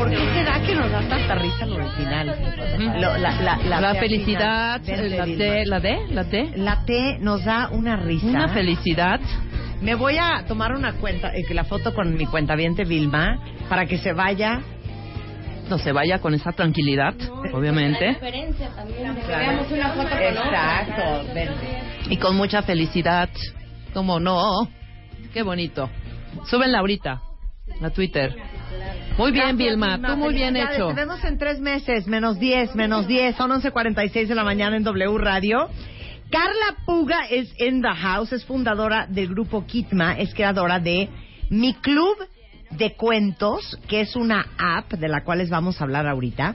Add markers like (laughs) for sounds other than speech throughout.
¿Por qué será que nos da tanta risa lo original? Lo- la, la, la La T felicidad, final. la D, la D, la D. La T nos da una risa. Una felicidad. Me voy a tomar una cuenta, eh, la foto con mi cuentaviente Vilma para que se vaya. No se vaya con esa tranquilidad, obviamente. Exacto. ven. Y con mucha felicidad. ¿Cómo no? Qué bonito. Súbenla ahorita a Twitter. Muy bien, Gracias, Vilma. Tú muy bien hecho. Te vemos en tres meses, menos 10, menos 10. Son 11.46 de la mañana en W Radio. Carla Puga es in the house, es fundadora del grupo Kitma, es creadora de Mi Club de Cuentos, que es una app de la cual les vamos a hablar ahorita.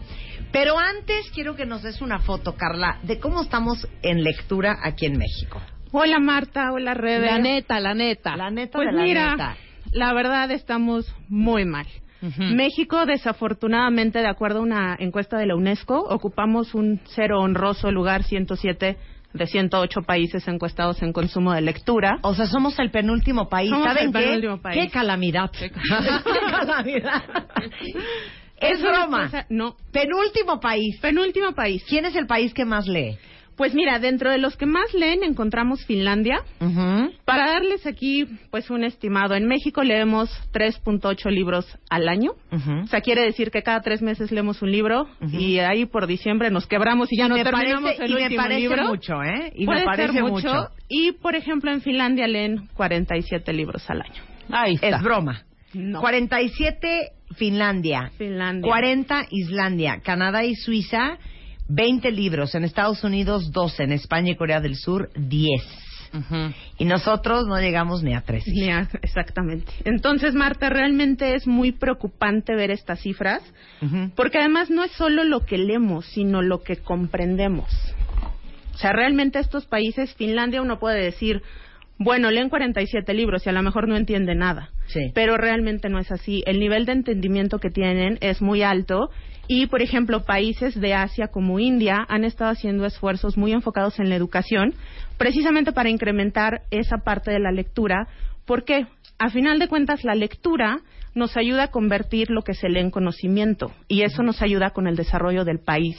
Pero antes quiero que nos des una foto, Carla, de cómo estamos en lectura aquí en México. Hola Marta, hola Rebe. La neta, la neta. La neta Pues de la mira, neta. la verdad estamos muy mal. México, desafortunadamente, de acuerdo a una encuesta de la UNESCO, ocupamos un cero honroso lugar 107 de 108 países encuestados en consumo de lectura. O sea, somos el penúltimo país. Somos ¿Saben el qué? penúltimo país. ¡Qué calamidad! Qué (laughs) ¡Qué calamidad! es una broma. cosa- no, Penúltimo país. penúltimo país. ¿Quién es el país que más lee? Pues mira, dentro de los que más leen encontramos Finlandia. Para darles aquí, pues, un estimado, en México leemos 3.8 libros al año. O sea, quiere decir que cada tres meses leemos un libro y ahí por diciembre nos quebramos y ya no me terminamos parece, el y me parece libro. mucho, ¿eh? Y Puede me parece ser mucho. Y, por ejemplo, en Finlandia leen 47 libros al año. Ahí está. Es broma. No. 47 Finlandia, Finlandia. 40 Islandia, Canadá y Suiza, 20 libros. En Estados Unidos, 12. En España y Corea del Sur, 10. Ujú. Y nosotros no llegamos ni a 13. Ni a- Exactamente. Entonces, Marta, realmente es muy preocupante ver estas cifras, porque además no es solo lo que leemos, sino lo que comprendemos. O sea, realmente estos países, Finlandia uno puede decir, bueno, leen 47 libros y a lo mejor no entiende nada. Sí. Pero realmente no es así. El nivel de entendimiento que tienen es muy alto y, por ejemplo, países de Asia como India han estado haciendo esfuerzos muy enfocados en la educación precisamente para incrementar esa parte de la lectura. porque A final de cuentas, la lectura nos ayuda a convertir lo que se lee en conocimiento y eso nos ayuda con el desarrollo del país.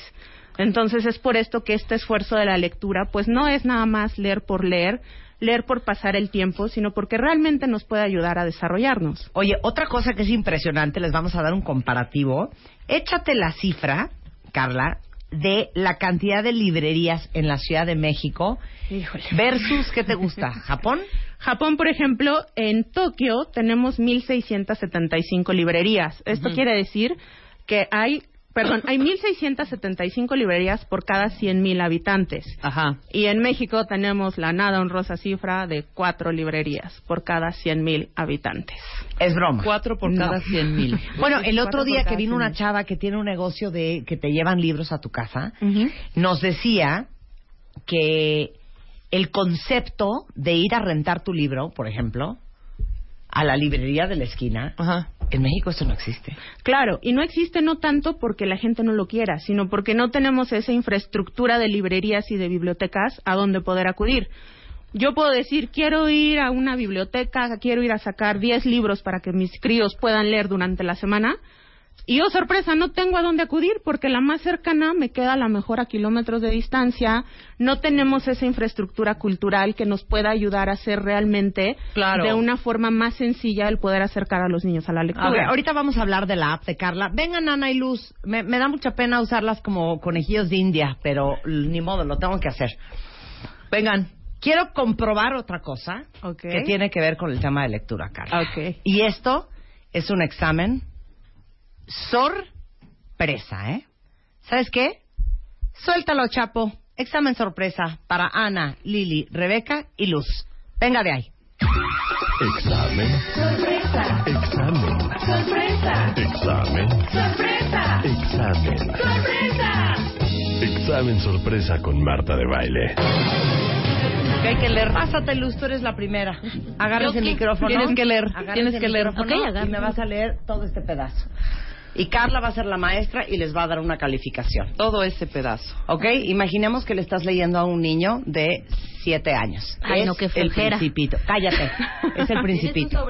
Entonces es por esto que este esfuerzo de la lectura, pues no es nada más leer por leer, leer por pasar el tiempo, sino porque realmente nos puede ayudar a desarrollarnos. Oye, otra cosa que es impresionante, les vamos a dar un comparativo. Échate la cifra, Carla, de la cantidad de librerías en la Ciudad de México Híjole. versus, ¿qué te gusta? (laughs) ¿Japón? Japón, por ejemplo, en Tokio tenemos 1.675 librerías. Esto quiere decir que hay, perdón, hay 1.675 librerías por cada 100.000 habitantes. Ajá. Y en México tenemos la nada honrosa cifra de cuatro librerías por cada 100.000 habitantes. Es broma. Cuatro por No. cada cien mil. (laughs) Bueno, el otro día que vino una chava que tiene un negocio de que te llevan libros a tu casa, nos decía que el concepto de ir a rentar tu libro, por ejemplo, a la librería de la esquina, Ajá. en México eso no existe. Claro, y no existe no tanto porque la gente no lo quiera, sino porque no tenemos esa infraestructura de librerías y de bibliotecas a donde poder acudir. Yo puedo decir, quiero ir a una biblioteca, quiero ir a sacar 10 libros para que mis críos puedan leer durante la semana. Y oh, sorpresa, no tengo a dónde acudir porque la más cercana me queda a lo mejor a kilómetros de distancia. No tenemos esa infraestructura cultural que nos pueda ayudar a hacer realmente Claro. de una forma más sencilla el poder acercar a los niños a la lectura. A ver, ahorita vamos a hablar de la app de Carla. Vengan, Ana y Luz. Me, me da mucha pena usarlas como conejillos de India, pero ni modo, lo tengo que hacer. Vengan, quiero comprobar otra cosa que tiene que ver con el tema de lectura, Carla. Ok. Y esto es un examen sorpresa, ¿eh? ¿Sabes qué? Suéltalo, Chapo. examen sorpresa para Ana, Lili, Rebeca y Luz. Venga de ahí. Examen. Sorpresa. Examen. Sorpresa. Examen. Sorpresa. Examen. Sorpresa. Examen sorpresa con Marta de Baile. Que hay que leer. Pásate, Luz, tú eres la primera. Agarra ¿Yo ese qué? micrófono. Tienes que leer, tienes que leer. micrófono Ok, agarro. y me vas a leer todo este pedazo. Y Carla va a ser la maestra y les va a dar una calificación. Todo ese pedazo. ¿Ok? Imaginemos que le estás leyendo a un niño de siete años. Ay, es no, qué el principito. Cállate. Es el (laughs) principito.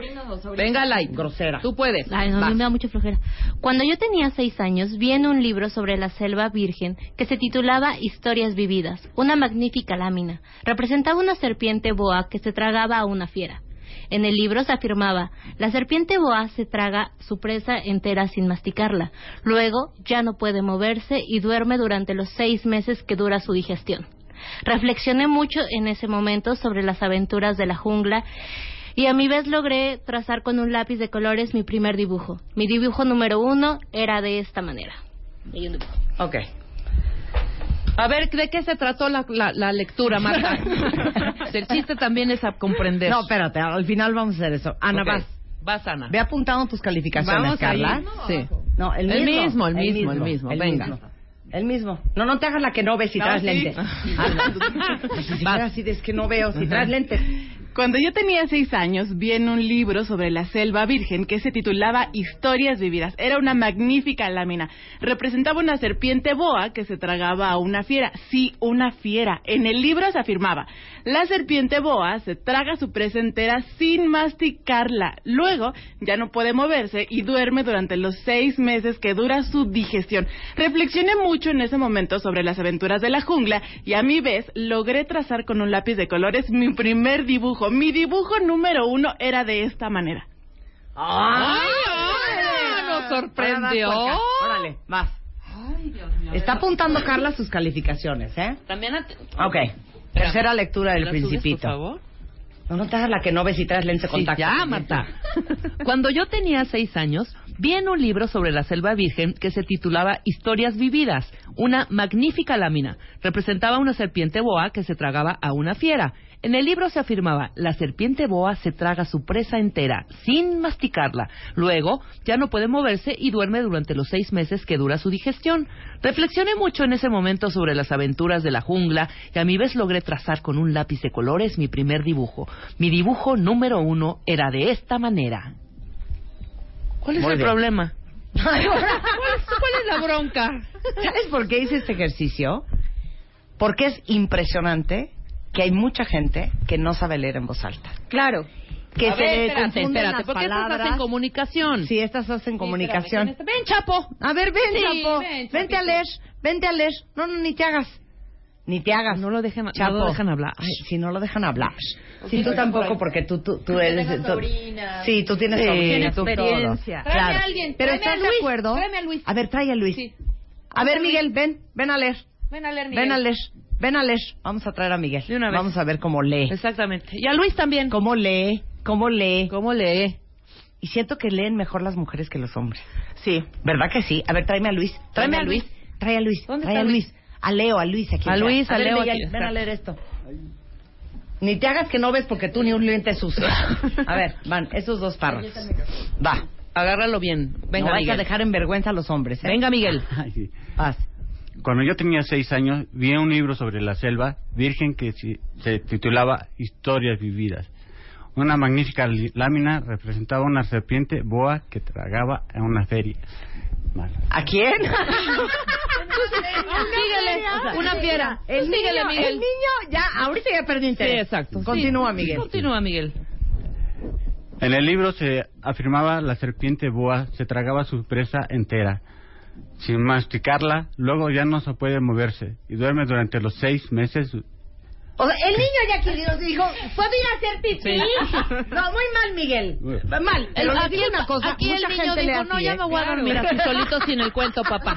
Venga, Light. Grosera. Tú puedes. Ay, no, a Vas. mí me da mucha flojera. Cuando yo tenía seis años, vi en un libro sobre la selva virgen que se titulaba Historias vividas, una magnífica lámina. Representaba una serpiente boa que se tragaba a una fiera. En el libro se afirmaba, la serpiente boa se traga su presa entera sin masticarla. Luego ya no puede moverse y duerme durante los seis meses que dura su digestión. Reflexioné mucho en ese momento sobre las aventuras de la jungla y a mi vez logré trazar con un lápiz de colores mi primer dibujo. Mi dibujo número uno era de esta manera. Y un dibujo. Ok. A ver, ¿de qué se trató la, la, la lectura, Marta? (laughs) El chiste también es a comprender. No, espérate, al final vamos a hacer eso. Ana, vas. Vas, Ana. Ve apuntando tus calificaciones, Vamos. Carla. Sí. No, el El mismo. mismo, el mismo, el mismo. Venga. mismo. El mismo. No, no te hagas la que no ves si No, traes sí. lentes. (laughs) Hazla. Si así de es que no veo si traes lentes. Cuando yo tenía seis años, vi en un libro sobre la selva virgen que se titulaba Historias vividas. Era una magnífica lámina. Representaba una serpiente boa que se tragaba a una fiera. Sí, una fiera. En el libro se afirmaba, la serpiente boa se traga su presa entera sin masticarla. Luego ya no puede moverse y duerme durante los seis meses que dura su digestión. Reflexioné mucho en ese momento sobre las aventuras de la jungla y a mi vez logré trazar con un lápiz de colores mi primer dibujo. Mi dibujo número uno era de esta manera. ¡Ay, ay, nos sorprendió! Ahora vas. Está apuntando Carla sus calificaciones, ¿eh? También a- Ok. Tercera lectura del ¿La subes, Principito. por favor? No, no te hagas la que no ves si traes lentes de Sí, contacto. ya, Marta. (laughs) Cuando yo tenía seis años, vi en un libro sobre la selva virgen que se titulaba Historias vividas, una magnífica lámina. Representaba una serpiente boa que se tragaba a una fiera. En el libro se afirmaba, la serpiente boa se traga su presa entera, sin masticarla. Luego, ya no puede moverse y duerme durante los seis meses que dura su digestión. Reflexioné mucho en ese momento sobre las aventuras de la jungla y a mi vez logré trazar con un lápiz de colores mi primer dibujo. Mi dibujo número uno era de esta manera. ¿Cuál es Muy el bien. problema? (laughs) ¿Cuál es, cuál es la bronca? (laughs) ¿Sabes por qué hice este ejercicio? Porque es impresionante que hay mucha gente que no sabe leer en voz alta. Claro. Que A se ver, espérate, confunden espérate, las porque estas palabras. hacen comunicación. Sí, estas hacen comunicación. espérame, Ven, Chapo. A ver, ven, Sí, Chapo. ven, vente a leer, vente a leer. No, no, ni te hagas. Ni te hagas. No lo dejen, no Chapo. lo dejan hablar. Ay, si no lo dejan hablar. Sí, tú tampoco, porque tú, tú, tú eres... tú- sí, tú tienes Sí, sobrina, tú experiencia. todo. Tráeme a alguien, Pero tráeme a ¿estás de Luis, acuerdo? tráeme a Luis. A ver, trae a Luis. Sí. A ver, Miguel, ven, ven a leer. Ven a leer, Ven a leer, ven a leer. Vamos a traer a Miguel. De una vez. Vamos a ver cómo lee. Exactamente. Y a Luis también. Cómo lee, cómo lee. ¿Cómo lee? Y siento que leen mejor las mujeres que los hombres. Sí. ¿Verdad que sí? A ver, tráeme a Luis. Tráeme a Luis. Trae a Luis. ¿Dónde Trae está a Luis. A Leo, a Luis aquí. A. Luis, a ver, Leo Miguel, Ven a leer esto. Ni te hagas que no ves porque tú ni un lente sucio. (laughs) A ver, van, esos dos párrafos. Va. Agárralo bien. Venga, no a Miguel. dejar en vergüenza a los hombres, ¿eh? Venga, Miguel. (laughs) Vas. Cuando yo tenía seis años, vi un libro sobre la selva virgen que si- se titulaba Historias vividas. Una magnífica lámina representaba una serpiente boa que tragaba en una feria. Mal. ¿A quién? (laughs) Síguele. Una fiera. El síguele, niño, Miguel. el niño ya, ahorita ya perdió Sí, interés. exacto. Continúa, Sí. Miguel. Continúa, Miguel. En el libro se afirmaba la serpiente boa se tragaba su presa entera, sin masticarla, luego ya no se puede moverse y duerme durante los seis meses. O sea, el niño ya aquí dijo, ¿podría hacer pipí? (laughs) No, muy mal, Miguel. Mal. Pero les aquí una cosa, aquí el niño dijo, no, así, ya me voy a dormir aquí solito sin el cuento, papá.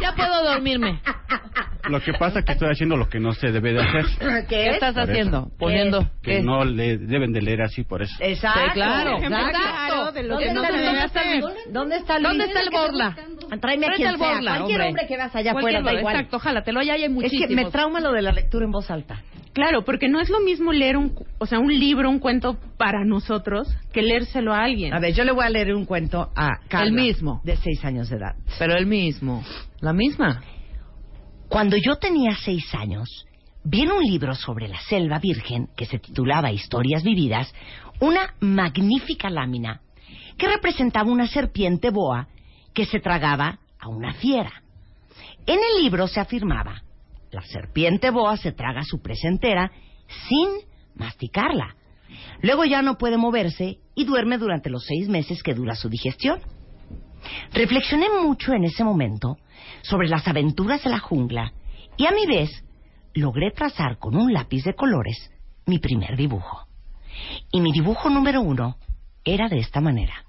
Ya puedo dormirme. (laughs) Lo que pasa es que estoy haciendo lo que no se debe de hacer. ¿Qué? ¿Qué estás Por eso. haciendo? Poniendo. Que ¿qué? no le deben de leer así por eso. Exacto. Sí, claro, exacto. claro, de lo ¿Dónde que no está se debe hacer. ¿Dónde está Luis? ¿Dónde está el borla? Tráeme a Tráete quien al sea. borla, Cualquier hombre. hombre que veas allá Cualquier afuera, da igual. Exacto, jálatelo, allá hay Es muchísimos. que me trauma lo de la lectura en voz alta. Claro, porque no es lo mismo leer un, cu- o sea, un libro, un cuento para nosotros que leérselo a alguien. A ver, yo le voy a leer un cuento a Carla. El mismo. De seis años de edad. Pero el mismo. La misma. Cuando yo tenía seis años, vi en un libro sobre la selva virgen que se titulaba Historias Vividas una magnífica lámina que representaba una serpiente boa que se tragaba a una fiera. En el libro se afirmaba, la serpiente boa se traga su presa entera sin masticarla. Luego ya no puede moverse y duerme durante los seis meses que dura su digestión. Reflexioné mucho en ese momento sobre las aventuras de la jungla y a mi vez logré trazar con un lápiz de colores mi primer dibujo. Y mi dibujo número uno era de esta manera.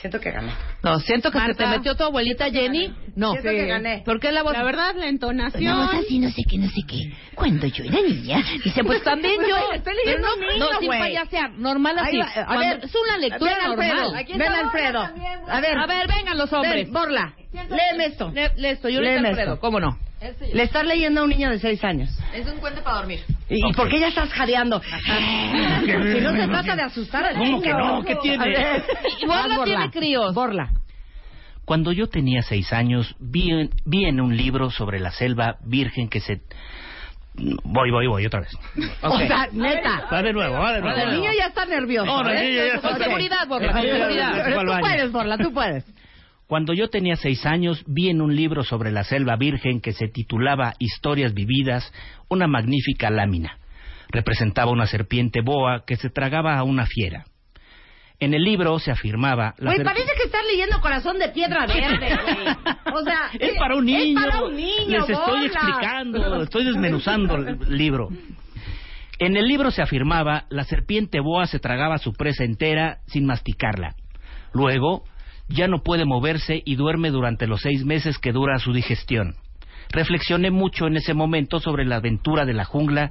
Siento que gané. No, siento que se Marta, te metió tu abuelita Jenny. No. Siento que gané. ¿Por qué la voz? La verdad, la entonación. no sé qué, no sé qué. Cuando yo era niña, Dice, pues también yo. (laughs) Estoy leyendo Pero no, niño, no, sin payasear, normal así. Va, a Cuando- ver, es una lectura ven, Alfredo, normal. Ven, Alfredo. A ver, A ver, vengan los hombres. ven, Borla. Léeme esto. Le, le esto, yo le Léeme Alfredo, esto. ¿cómo no? Le estás leyendo a un niño de seis años. Es un cuento para dormir. ¿Y y por qué ya estás jadeando? (laughs) si no se (laughs) trata de asustar al ¿Cómo niño. que no? ¿Qué tiene? A ver. (laughs) Y Borla tiene críos. Borla. Cuando yo tenía seis años, vi, en- vi en un libro sobre la selva virgen que se... Voy, voy, voy, otra vez. O sea, neta. Va de nuevo, va de El nuevo. niño ya está nervioso. No, el ¿eh? niño ya está- Con seguridad, Borla, con seguridad. Tú puedes, Borla, tú puedes. Cuando yo tenía seis años, vi en un libro sobre la selva virgen que se titulaba Historias vividas una magnífica lámina. Representaba una serpiente boa que se tragaba a una fiera. En el libro se afirmaba... la Güey, parece que estás leyendo Corazón de Piedra Verde, güey. O sea, (laughs) Es para un niño. Es para un niño, Les estoy explicando, estoy desmenuzando el libro. En el libro se afirmaba, la serpiente boa se tragaba su presa entera sin masticarla. Luego, ya no puede moverse y duerme durante los seis meses que dura su digestión. Reflexioné mucho en ese momento sobre la aventura de la jungla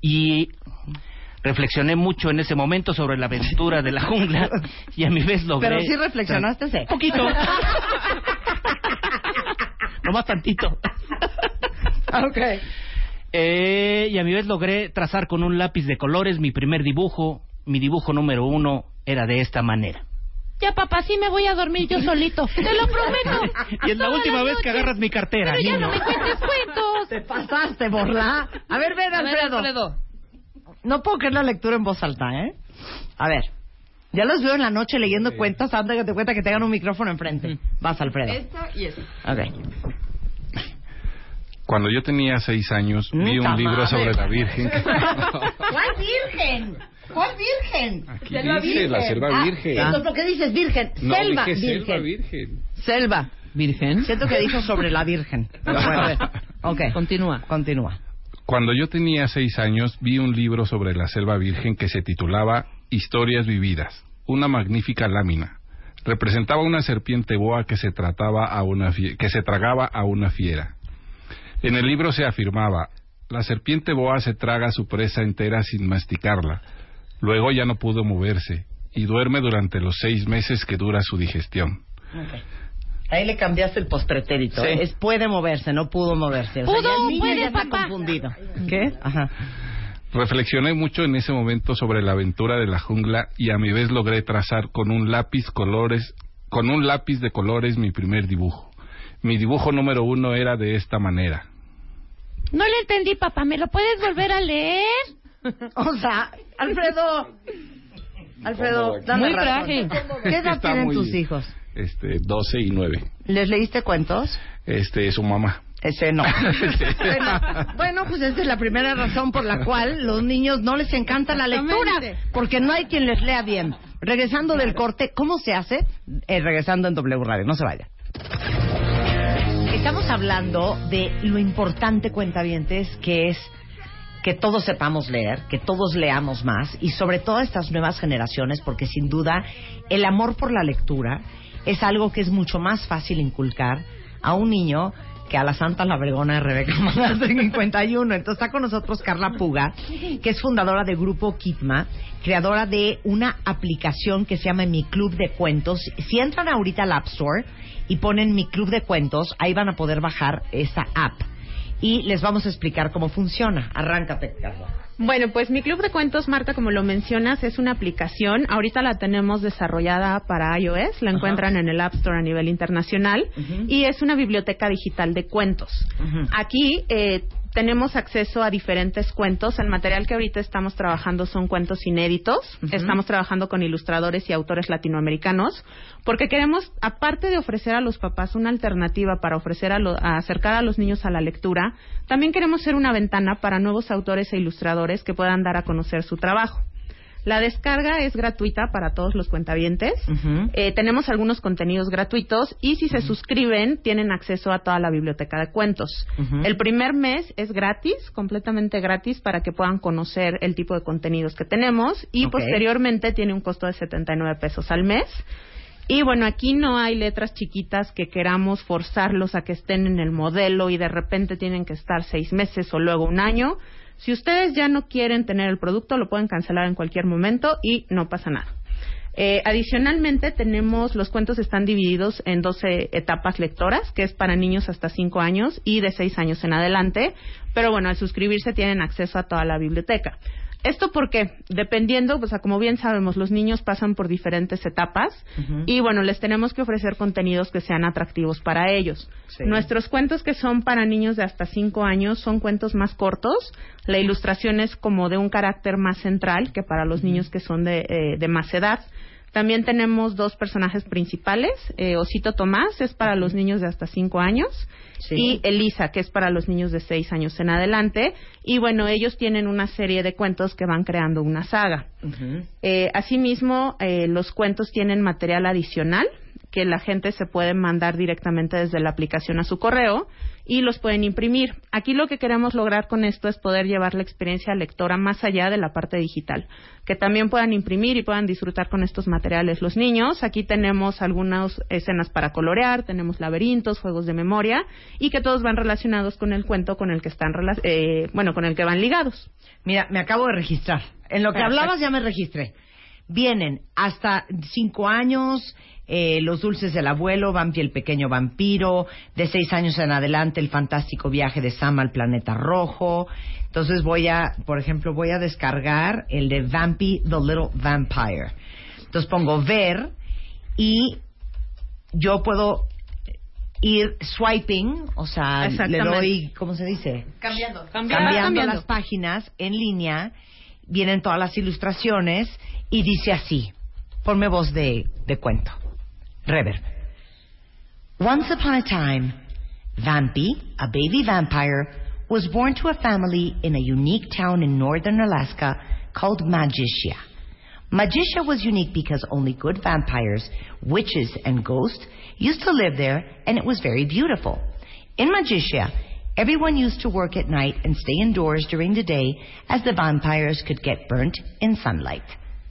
y reflexioné mucho en ese momento sobre la aventura de la jungla y a mi vez logré Pero sí reflexionaste, sí. poquito (laughs) nomás tantito Ok. Eh, y a mi vez logré trazar con un lápiz de colores mi primer dibujo. Mi dibujo número uno era de esta manera. Ya, papá, sí me voy a dormir yo solito. (laughs) Te lo prometo. Y es la última la vez que agarras mi cartera, Pero ya niño. no me cuentes cuentos. Te pasaste, Borla. A ver, ven, A ver, Alfredo. Alfredo. No puedo creer la lectura en voz alta, ¿eh? A ver. Ya los veo en la noche leyendo cuentas antes de que te cuenta que tengan un micrófono enfrente. Vas, Alfredo. Esta y esta. Ok. Cuando yo tenía seis años, vi un libro madre. sobre la Virgen. (laughs) ¿Cuál virgen? ¿Cuál virgen? Aquí dice la selva Ah, virgen. Entonces, ¿por qué dices virgen? No, selva dije virgen. selva virgen. Selva, virgen. Siento que dijo sobre la virgen. (laughs) Bueno, a ver. ok. Continúa. Continúa. Cuando yo tenía seis años, vi un libro sobre la selva virgen que se titulaba Historias vividas, una magnífica lámina. Representaba una serpiente boa que se trataba a una que se tragaba a una fiera. En el libro se afirmaba, la serpiente boa se traga a su presa entera sin masticarla. Luego ya no pudo moverse y duerme durante los seis meses que dura su digestión. Ahí le cambiaste el postretérito. Sí. Es puede moverse, no pudo moverse. O sea, Pudo, ya el niño puede, ya está papá. confundido. ¿Qué? Ajá. Reflexioné mucho en ese momento sobre la aventura de la jungla y a mi vez logré trazar con un lápiz colores, con un lápiz de colores mi primer dibujo. Mi dibujo número uno era de esta manera. No le entendí, papá. ¿Me lo puedes volver a leer? (laughs) O sea, Alfredo. Alfredo, dame Muy razón. frágil. ¿Qué edad Está tienen muy- tus hijos? Este, 12 y 9. ¿Les leíste cuentos? Este, su mamá. Ese no. bueno, bueno, pues esa es la primera razón por la cual los niños no les encanta la lectura, Exactamente. porque no hay quien les lea bien. Regresando del corte, ¿cómo se hace? Eh, regresando en W Radio, no se vaya. Estamos hablando de lo importante, cuentavientes, que es que todos sepamos leer, que todos leamos más y sobre todo estas nuevas generaciones, porque sin duda el amor por la lectura es algo que es mucho más fácil inculcar a un niño que a la Santa la Vergona (laughs) de Rebeca Mandas 51. Entonces está con nosotros Carla Puga, que es fundadora de Grupo Kitma, creadora de una aplicación que se llama Mi Club de Cuentos. Si entran ahorita al App Store y ponen Mi Club de Cuentos, ahí van a poder bajar esa app. Y les vamos a explicar cómo funciona. Arráncate, Carla. Bueno, pues mi club de cuentos, Marta, como lo mencionas, es una aplicación. Ahorita la tenemos desarrollada para iOS, la encuentran en el App Store a nivel internacional y es una biblioteca digital de cuentos. Aquí eh, tenemos acceso a diferentes cuentos. El material que ahorita estamos trabajando son cuentos inéditos. Estamos trabajando con ilustradores y autores latinoamericanos porque queremos, aparte de ofrecer a los papás una alternativa para ofrecer a, a acercar a los niños a la lectura, también queremos ser una ventana para nuevos autores e ilustradores que puedan dar a conocer su trabajo. La descarga es gratuita para todos los cuentavientes. Eh, tenemos algunos contenidos gratuitos y si se suscriben tienen acceso a toda la biblioteca de cuentos. El primer mes es gratis, completamente gratis para que puedan conocer el tipo de contenidos que tenemos y posteriormente tiene un costo de 79 pesos al mes. Y bueno, aquí no hay letras chiquitas que queramos forzarlos a que estén en el modelo y de repente tienen que estar seis meses o luego un año. Si ustedes ya no quieren tener el producto, lo pueden cancelar en cualquier momento y no pasa nada. Eh, adicionalmente, tenemos los cuentos están divididos en 12 etapas lectoras, que es para niños hasta 5 años y de 6 años en adelante. Pero bueno, al suscribirse tienen acceso a toda la biblioteca. Esto porque, dependiendo, pues como bien sabemos, los niños pasan por diferentes etapas y bueno, les tenemos que ofrecer contenidos que sean atractivos para ellos. Nuestros cuentos que son para niños de hasta 5 años son cuentos más cortos. La ilustración es como de un carácter más central que para los niños que son de, eh, de más edad. También tenemos dos personajes principales. Eh, Osito Tomás es para los niños de hasta 5 años y Elisa, que es para los niños de 6 años en adelante. Y bueno, ellos tienen una serie de cuentos que van creando una saga. Eh, asimismo, eh, los cuentos tienen material adicional que la gente se puede mandar directamente desde la aplicación a su correo y los pueden imprimir. Aquí lo que queremos lograr con esto es poder llevar la experiencia lectora más allá de la parte digital, que también puedan imprimir y puedan disfrutar con estos materiales los niños. Aquí tenemos algunas escenas para colorear, tenemos laberintos, juegos de memoria y que todos van relacionados con el cuento con el que están eh, bueno, con el que van ligados. Mira, me acabo de registrar. En lo que hablabas ya me registré. Vienen hasta cinco años, eh, Los dulces del abuelo, Vampi el pequeño vampiro, de seis años en adelante El fantástico viaje de Sam al planeta rojo. Entonces voy a, por ejemplo, voy a descargar el de Vampy the Little Vampire. Entonces pongo ver y yo puedo ir swiping, o sea, le doy, ¿cómo se dice? Cambiando. Cambiando, las páginas en línea, vienen todas las ilustraciones y dice así, ponme voz de, de cuento. Reverb. Once upon a time, Vampy, a baby vampire, was born to a family in a unique town in northern Alaska called Magicia. Magicia was unique because only good vampires, witches, and ghosts used to live there, and it was very beautiful. In Magicia, everyone used to work at night and stay indoors during the day as the vampires could get burnt in sunlight.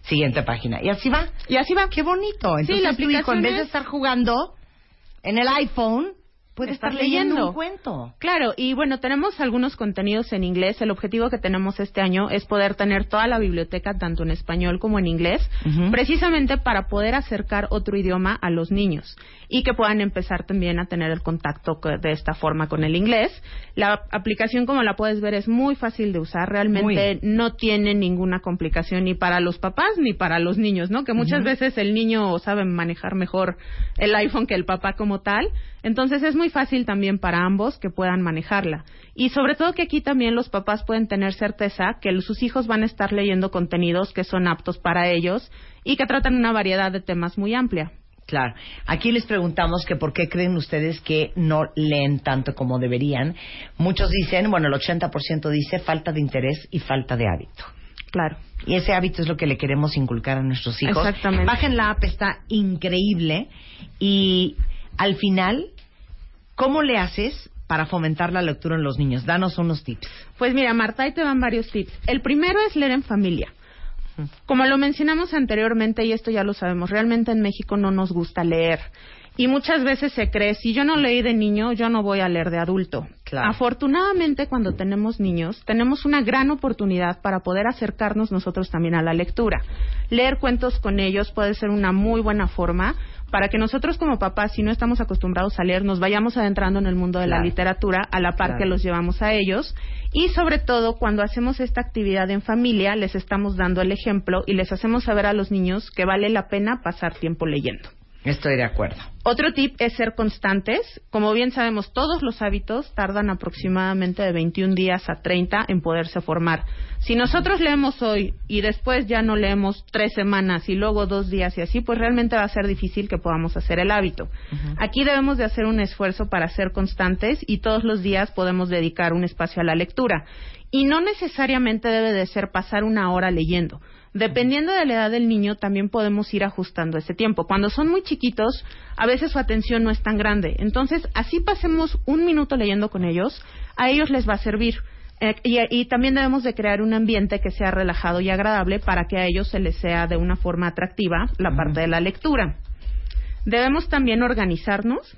Siguiente página. Y así va. Y así va. Qué bonito. Entonces sí, la tu hijo, en vez de estar jugando en el iPhone, puede estar, leyendo. un cuento. Claro, y bueno, tenemos algunos contenidos en inglés. El objetivo que tenemos este año es poder tener toda la biblioteca, tanto en español como en inglés, precisamente para poder acercar otro idioma a los niños y que puedan empezar también a tener el contacto de esta forma con el inglés. La aplicación, como la puedes ver, es muy fácil de usar. Realmente no tiene ninguna complicación ni para los papás ni para los niños, ¿no? Que muchas veces el niño sabe manejar mejor el iPhone que el papá como tal. Entonces es muy fácil también para ambos que puedan manejarla. Y sobre todo que aquí también los papás pueden tener certeza que sus hijos van a estar leyendo contenidos que son aptos para ellos y que tratan una variedad de temas muy amplia. Claro. Aquí les preguntamos que por qué creen ustedes que no leen tanto como deberían. Muchos dicen, bueno, el 80% dice falta de interés y falta de hábito. Claro. Y ese hábito es lo que le queremos inculcar a nuestros hijos. Exactamente. Bajen la app, está increíble. Y al final, ¿cómo le haces para fomentar la lectura en los niños? Danos unos tips. Pues mira, Marta, ahí te van varios tips. El primero es leer en familia. Como lo mencionamos anteriormente, y esto ya lo sabemos, realmente en México no nos gusta leer. Y muchas veces se cree, si yo no leí de niño, yo no voy a leer de adulto. Claro. Afortunadamente, cuando tenemos niños, tenemos una gran oportunidad para poder acercarnos nosotros también a la lectura. Leer cuentos con ellos puede ser una muy buena forma para que nosotros como papás, si no estamos acostumbrados a leer, nos vayamos adentrando en el mundo de la literatura a la par Claro. que los llevamos a ellos. Y sobre todo, cuando hacemos esta actividad en familia, les estamos dando el ejemplo y les hacemos saber a los niños que vale la pena pasar tiempo leyendo. Estoy de acuerdo. Otro tip es ser constantes. Como bien sabemos, todos los hábitos tardan aproximadamente de 21 días a 30 en poderse formar. Si nosotros leemos hoy y después ya no leemos tres semanas y luego dos días y así, pues realmente va a ser difícil que podamos hacer el hábito. Aquí debemos de hacer un esfuerzo para ser constantes y todos los días podemos dedicar un espacio a la lectura. Y no necesariamente debe de ser pasar una hora leyendo. Dependiendo de la edad del niño, también podemos ir ajustando ese tiempo. Cuando son muy chiquitos, a veces su atención no es tan grande. Entonces, así pasemos un minuto leyendo con ellos, a ellos les va a servir. Eh, y, y también debemos de crear un ambiente que sea relajado y agradable para que a ellos se les sea de una forma atractiva la parte de la lectura. Debemos también organizarnos.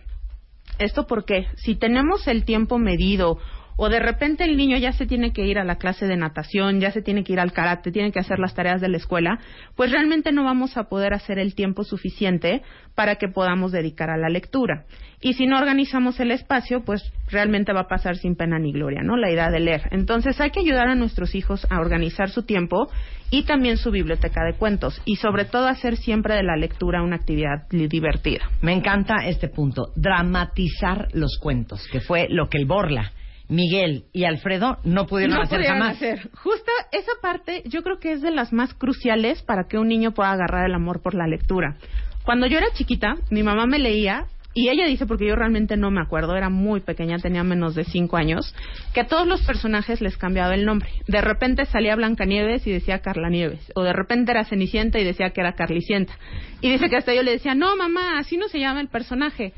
Esto porque si tenemos el tiempo medido o de repente el niño ya se tiene que ir a la clase de natación, ya se tiene que ir al karate, tiene que hacer las tareas de la escuela, pues realmente no vamos a poder hacer el tiempo suficiente para que podamos dedicar a la lectura. Y si no organizamos el espacio, pues realmente va a pasar sin pena ni gloria, ¿no? La idea de leer. Entonces hay que ayudar a nuestros hijos a organizar su tiempo y también su biblioteca de cuentos y sobre todo hacer siempre de la lectura una actividad divertida. Me encanta este punto, dramatizar los cuentos, que fue lo que el Borla, Miguel y Alfredo no pudieron no hacer pudieron jamás. hacer. Justo esa parte yo creo que es de las más cruciales para que un niño pueda agarrar el amor por la lectura. Cuando yo era chiquita, mi mamá me leía y ella dice, porque yo realmente no me acuerdo, era muy pequeña, tenía menos de cinco años, que a todos los personajes les cambiaba el nombre. De repente salía Blancanieves y decía Carla Nieves, o de repente era Cenicienta y decía que era Carlicienta. Y dice que hasta yo le decía, no mamá, así no se llama el personaje.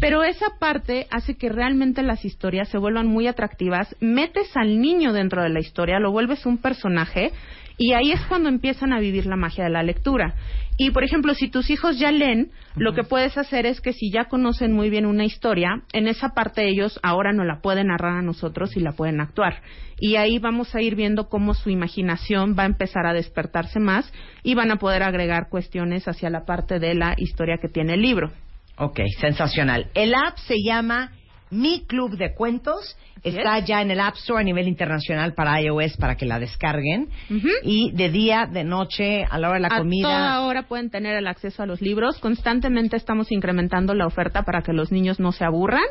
Pero esa parte hace que realmente las historias se vuelvan muy atractivas, metes al niño dentro de la historia, lo vuelves un personaje y ahí es cuando empiezan a vivir la magia de la lectura. Y por ejemplo, si tus hijos ya leen, lo que puedes hacer es que si ya conocen muy bien una historia, en esa parte ellos ahora no la pueden narrar a nosotros y la pueden actuar. Y ahí vamos a ir viendo cómo su imaginación va a empezar a despertarse más y van a poder agregar cuestiones hacia la parte de la historia que tiene el libro. Ok, sensacional. El app se llama Mi Club de Cuentos. Está ya en el App Store a nivel internacional para iOS para que la descarguen. Y de día, de noche, a la hora de la a comida. toda hora pueden tener el acceso a los libros. Constantemente estamos incrementando la oferta para que los niños no se aburran.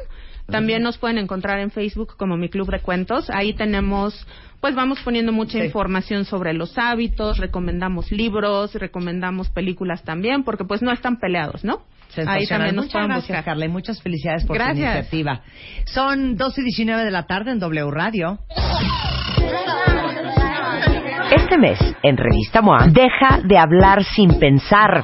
También nos pueden encontrar en Facebook como mi club de cuentos. Ahí tenemos, pues vamos poniendo mucha Sí. información sobre los hábitos, recomendamos libros, recomendamos películas también, porque pues no están peleados, ¿no? Ahí también nos Muchas pueden gracias, buscar. Carla, y muchas felicidades por tu Gracias. iniciativa. Son 12 y 19 de la tarde en W Radio. Este mes, en Revista MOA, deja de hablar sin pensar.